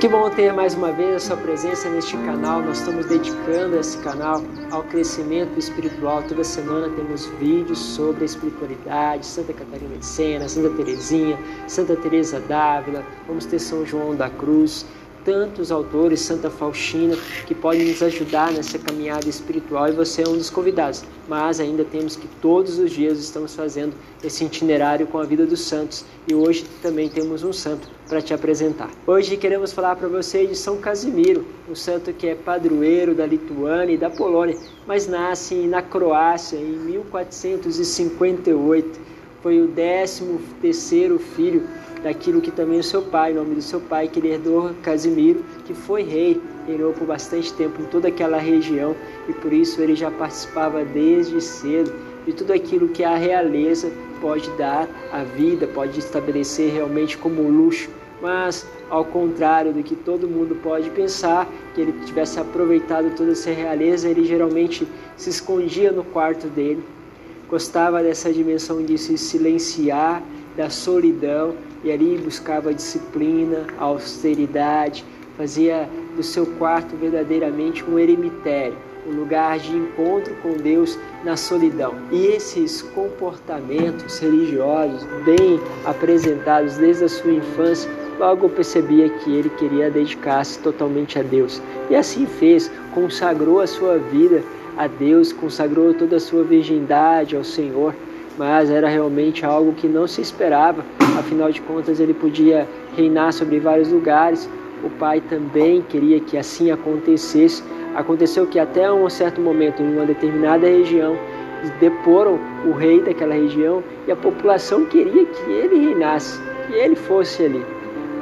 Que bom ter mais uma vez a sua presença neste canal. Nós estamos dedicando esse canal ao crescimento espiritual. Toda semana temos vídeos sobre a espiritualidade, Santa Catarina de Sena, Santa Teresinha, Santa Teresa d'Ávila. Vamos ter São João da Cruz tantos autores, Santa Faustina, que podem nos ajudar nessa caminhada espiritual e você é um dos convidados. Mas ainda temos que todos os dias estamos fazendo esse itinerário com a vida dos santos e hoje também temos um santo para te apresentar. Hoje queremos falar para você de São Casimiro, um santo que é padroeiro da Lituânia e da Polônia, mas nasce na Croácia em 1458. Foi o décimo terceiro filho daquilo que também o seu pai, o nome do seu pai, que ele herdou Casimiro, que foi rei, reinou por bastante tempo em toda aquela região e por isso ele já participava desde cedo de tudo aquilo que a realeza pode dar à vida, pode estabelecer realmente como luxo. Mas, ao contrário do que todo mundo pode pensar, que ele tivesse aproveitado toda essa realeza, ele geralmente se escondia no quarto dele, gostava dessa dimensão de se silenciar, da solidão e ali buscava disciplina, austeridade, fazia do seu quarto verdadeiramente um eremitério, um lugar de encontro com Deus na solidão. E esses comportamentos religiosos, bem apresentados desde a sua infância, logo percebia que ele queria dedicar-se totalmente a Deus. E assim fez, consagrou a sua vida a Deus, consagrou toda a sua virgindade ao Senhor mas era realmente algo que não se esperava. Afinal de contas, ele podia reinar sobre vários lugares. O pai também queria que assim acontecesse. Aconteceu que até um certo momento, em uma determinada região, deporam o rei daquela região e a população queria que ele reinasse, que ele fosse ali.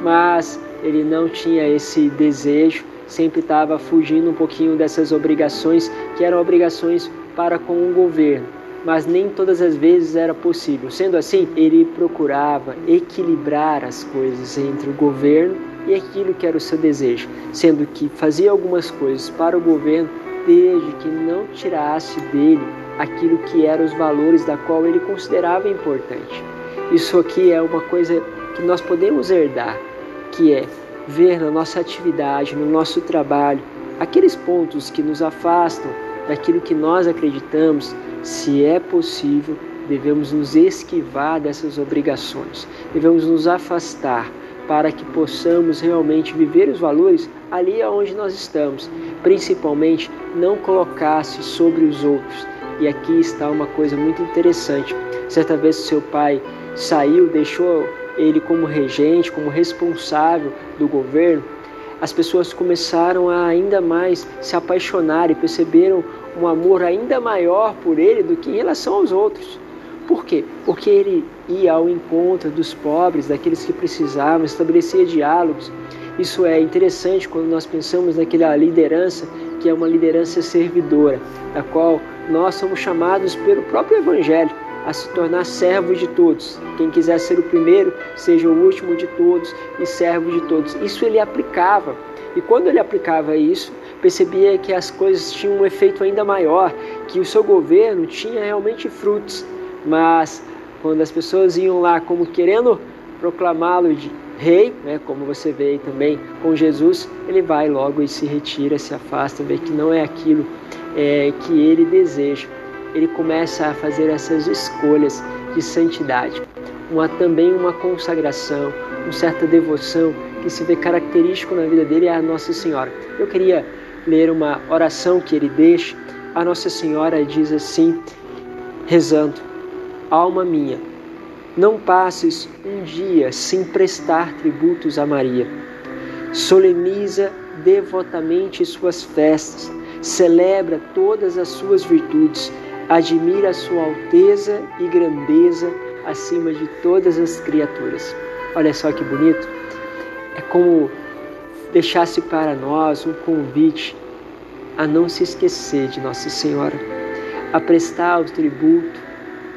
Mas ele não tinha esse desejo, sempre estava fugindo um pouquinho dessas obrigações que eram obrigações para com o governo mas nem todas as vezes era possível. Sendo assim, ele procurava equilibrar as coisas entre o governo e aquilo que era o seu desejo, sendo que fazia algumas coisas para o governo desde que não tirasse dele aquilo que eram os valores da qual ele considerava importante. Isso aqui é uma coisa que nós podemos herdar, que é ver na nossa atividade, no nosso trabalho, aqueles pontos que nos afastam daquilo que nós acreditamos, se é possível, devemos nos esquivar dessas obrigações, devemos nos afastar para que possamos realmente viver os valores ali aonde nós estamos, principalmente não colocar-se sobre os outros. E aqui está uma coisa muito interessante. Certa vez seu pai saiu, deixou ele como regente, como responsável do governo, as pessoas começaram a ainda mais se apaixonar e perceberam um amor ainda maior por ele do que em relação aos outros. Por quê? Porque ele ia ao encontro dos pobres, daqueles que precisavam, estabelecia diálogos. Isso é interessante quando nós pensamos naquela liderança que é uma liderança servidora, da qual nós somos chamados pelo próprio Evangelho a se tornar servo de todos. Quem quiser ser o primeiro, seja o último de todos e servo de todos. Isso ele aplicava. E quando ele aplicava isso, percebia que as coisas tinham um efeito ainda maior, que o seu governo tinha realmente frutos. Mas quando as pessoas iam lá como querendo proclamá-lo de rei, né, como você vê também com Jesus, ele vai logo e se retira, se afasta, vê que não é aquilo é, que ele deseja ele começa a fazer essas escolhas de santidade. Uma, também uma consagração, uma certa devoção que se vê característico na vida dele é a Nossa Senhora. Eu queria ler uma oração que ele deixa. A Nossa Senhora diz assim, rezando: Alma minha, não passes um dia sem prestar tributos a Maria. Soleniza devotamente suas festas, celebra todas as suas virtudes admira a sua alteza e grandeza acima de todas as criaturas. Olha só que bonito. É como deixasse para nós um convite a não se esquecer de Nossa Senhora, a prestar o tributo,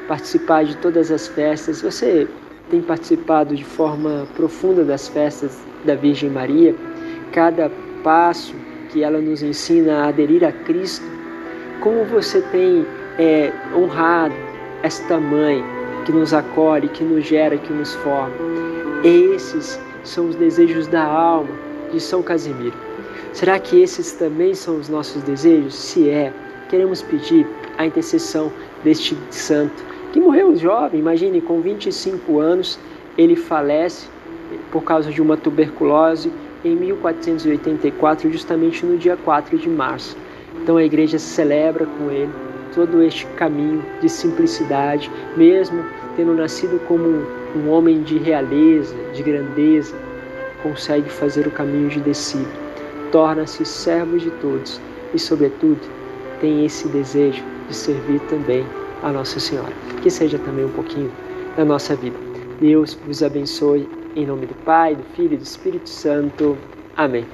participar de todas as festas. Você tem participado de forma profunda das festas da Virgem Maria? Cada passo que ela nos ensina a aderir a Cristo, como você tem é, honrado esta mãe que nos acolhe, que nos gera, que nos forma. Esses são os desejos da alma de São Casimiro. Será que esses também são os nossos desejos? Se é, queremos pedir a intercessão deste santo que morreu jovem, imagine, com 25 anos, ele falece por causa de uma tuberculose em 1484, justamente no dia 4 de março. Então a igreja celebra com ele todo este caminho de simplicidade, mesmo tendo nascido como um homem de realeza, de grandeza, consegue fazer o caminho de descido. Torna-se servo de todos e, sobretudo, tem esse desejo de servir também a Nossa Senhora. Que seja também um pouquinho da nossa vida. Deus vos abençoe em nome do Pai, do Filho e do Espírito Santo. Amém.